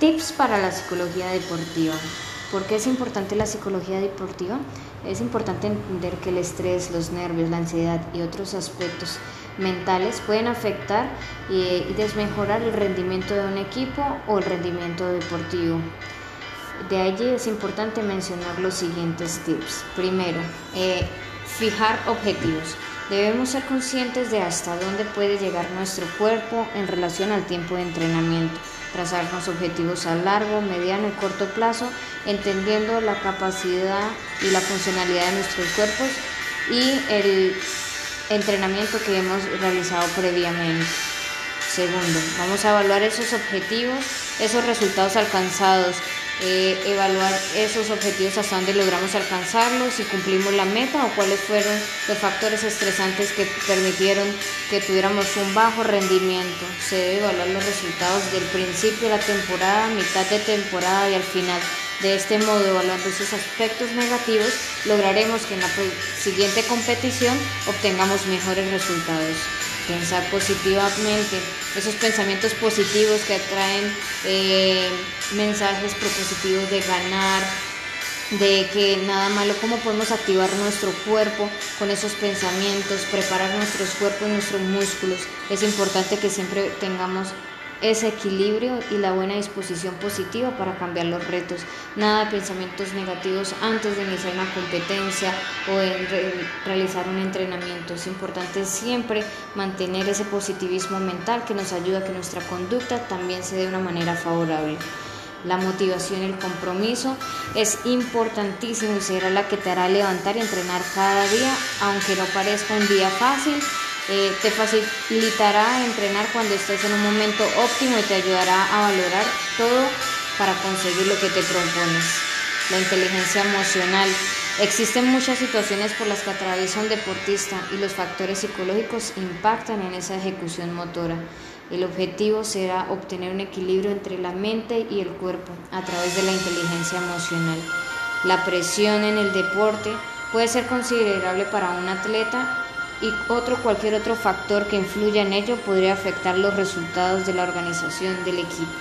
Tips para la psicología deportiva. ¿Por qué es importante la psicología deportiva? Es importante entender que el estrés, los nervios, la ansiedad y otros aspectos mentales pueden afectar y, desmejorar el rendimiento de un equipo o el rendimiento deportivo. De allí es importante mencionar los siguientes tips. Primero, eh, fijar objetivos. Debemos ser conscientes de hasta dónde puede llegar nuestro cuerpo en relación al tiempo de entrenamiento, trazarnos objetivos a largo, mediano y corto plazo, entendiendo la capacidad y la funcionalidad de nuestros cuerpos y el entrenamiento que hemos realizado previamente. Segundo, vamos a evaluar esos objetivos, esos resultados alcanzados, eh, evaluar esos objetivos hasta dónde logramos alcanzarlos, si cumplimos la meta o cuáles fueron los factores estresantes que permitieron que tuviéramos un bajo rendimiento. Se debe evaluar los resultados del principio de la temporada, mitad de temporada y al final. De este modo, evaluando esos aspectos negativos, lograremos que en la siguiente competición obtengamos mejores resultados pensar positivamente, esos pensamientos positivos que atraen eh, mensajes propositivos de ganar, de que nada malo, cómo podemos activar nuestro cuerpo con esos pensamientos, preparar nuestros cuerpos, nuestros músculos. Es importante que siempre tengamos ese equilibrio y la buena disposición positiva para cambiar los retos. Nada de pensamientos negativos antes de iniciar una competencia o en realizar un entrenamiento. Es importante siempre mantener ese positivismo mental que nos ayuda a que nuestra conducta también se dé de una manera favorable. La motivación y el compromiso es importantísimo y será la que te hará levantar y entrenar cada día, aunque no parezca un día fácil eh, te facilitará entrenar cuando estés en un momento óptimo y te ayudará a valorar todo para conseguir lo que te propones. La inteligencia emocional. Existen muchas situaciones por las que atraviesa un deportista y los factores psicológicos impactan en esa ejecución motora. El objetivo será obtener un equilibrio entre la mente y el cuerpo a través de la inteligencia emocional. La presión en el deporte puede ser considerable para un atleta y otro cualquier otro factor que influya en ello podría afectar los resultados de la organización del equipo.